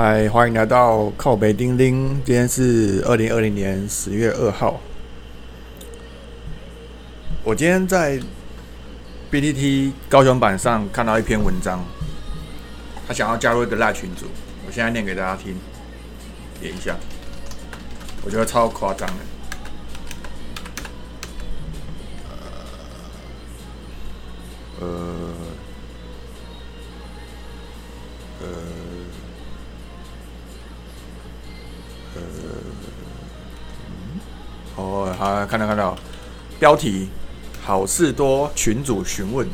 嗨，欢迎来到靠北叮叮。今天是二零二零年十月二号。我今天在 BTT 高雄版上看到一篇文章，他想要加入一个赖群组，我现在念给大家听，点一下，我觉得超夸张的。呃，好，看到看到，标题：好事多群主询问。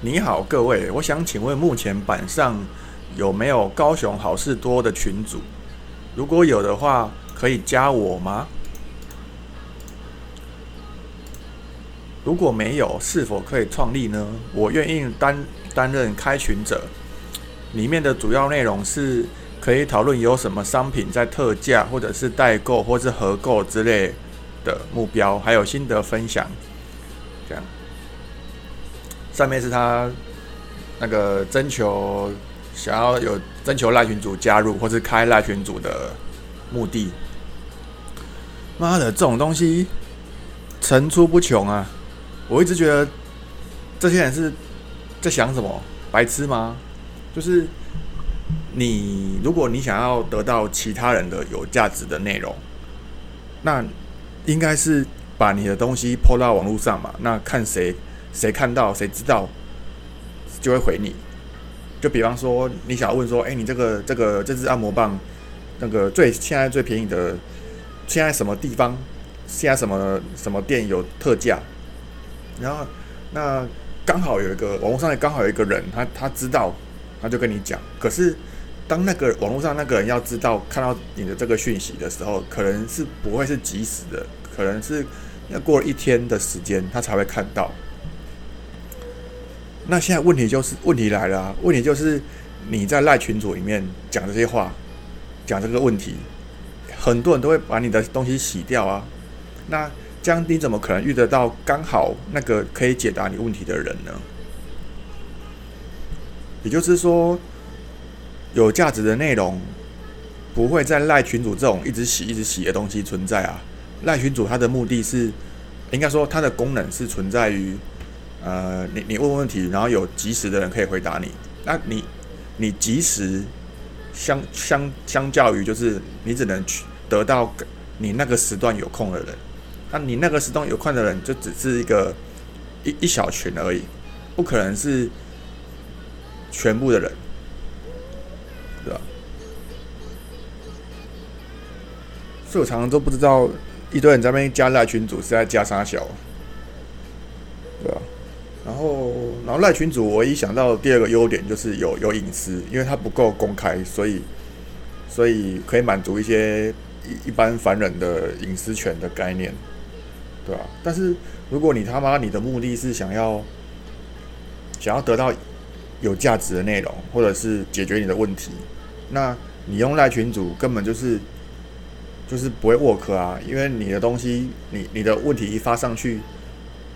你好，各位，我想请问，目前板上有没有高雄好事多的群主？如果有的话，可以加我吗？如果没有，是否可以创立呢？我愿意担担任开群者。里面的主要内容是可以讨论有什么商品在特价，或者是代购，或是合购之类的目标，还有心得分享。这样，上面是他那个征求想要有征求赖群主加入，或是开赖群主的目的。妈的，这种东西层出不穷啊！我一直觉得这些人是在想什么？白痴吗？就是你，如果你想要得到其他人的有价值的内容，那应该是把你的东西抛到网络上嘛。那看谁谁看到谁知道，就会回你。就比方说，你想要问说，哎，你这个这个这支按摩棒，那个最现在最便宜的，现在什么地方，现在什么什么店有特价？然后，那刚好有一个网络上刚好有一个人，他他知道，他就跟你讲。可是，当那个网络上那个人要知道看到你的这个讯息的时候，可能是不会是及时的，可能是要过了一天的时间，他才会看到。那现在问题就是问题来了，问题就是你在赖群组里面讲这些话，讲这个问题，很多人都会把你的东西洗掉啊。那。这样你怎么可能遇得到刚好那个可以解答你问题的人呢？也就是说，有价值的内容不会在赖群主这种一直洗、一直洗的东西存在啊。赖群主它的目的是，应该说它的功能是存在于，呃，你你问问题，然后有及时的人可以回答你。那你你及时相相相较于，就是你只能去得到你那个时段有空的人。那你那个时段有空的人，就只是一个一一小群而已，不可能是全部的人，对吧？所以我常常都不知道一堆人在那边加赖群主是在加啥小，对吧？然后，然后赖群主，我一想到第二个优点就是有有隐私，因为它不够公开，所以所以可以满足一些一一般凡人的隐私权的概念。对吧？但是如果你他妈你的目的是想要想要得到有价值的内容，或者是解决你的问题，那你用赖群主根本就是就是不会 work 啊！因为你的东西，你你的问题一发上去，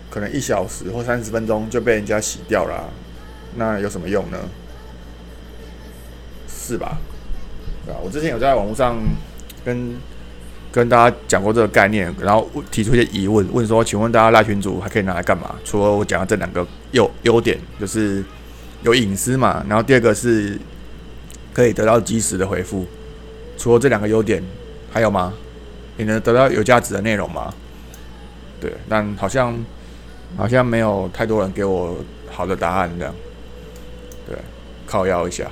可能一小时或三十分钟就被人家洗掉了，那有什么用呢？是吧？对吧？我之前有在网络上跟。跟大家讲过这个概念，然后提出一些疑问，问说：“请问大家赖群主还可以拿来干嘛？”除了我讲的这两个优优点，就是有隐私嘛，然后第二个是可以得到及时的回复。除了这两个优点，还有吗？你能得到有价值的内容吗？对，但好像好像没有太多人给我好的答案，这样对，靠要一下。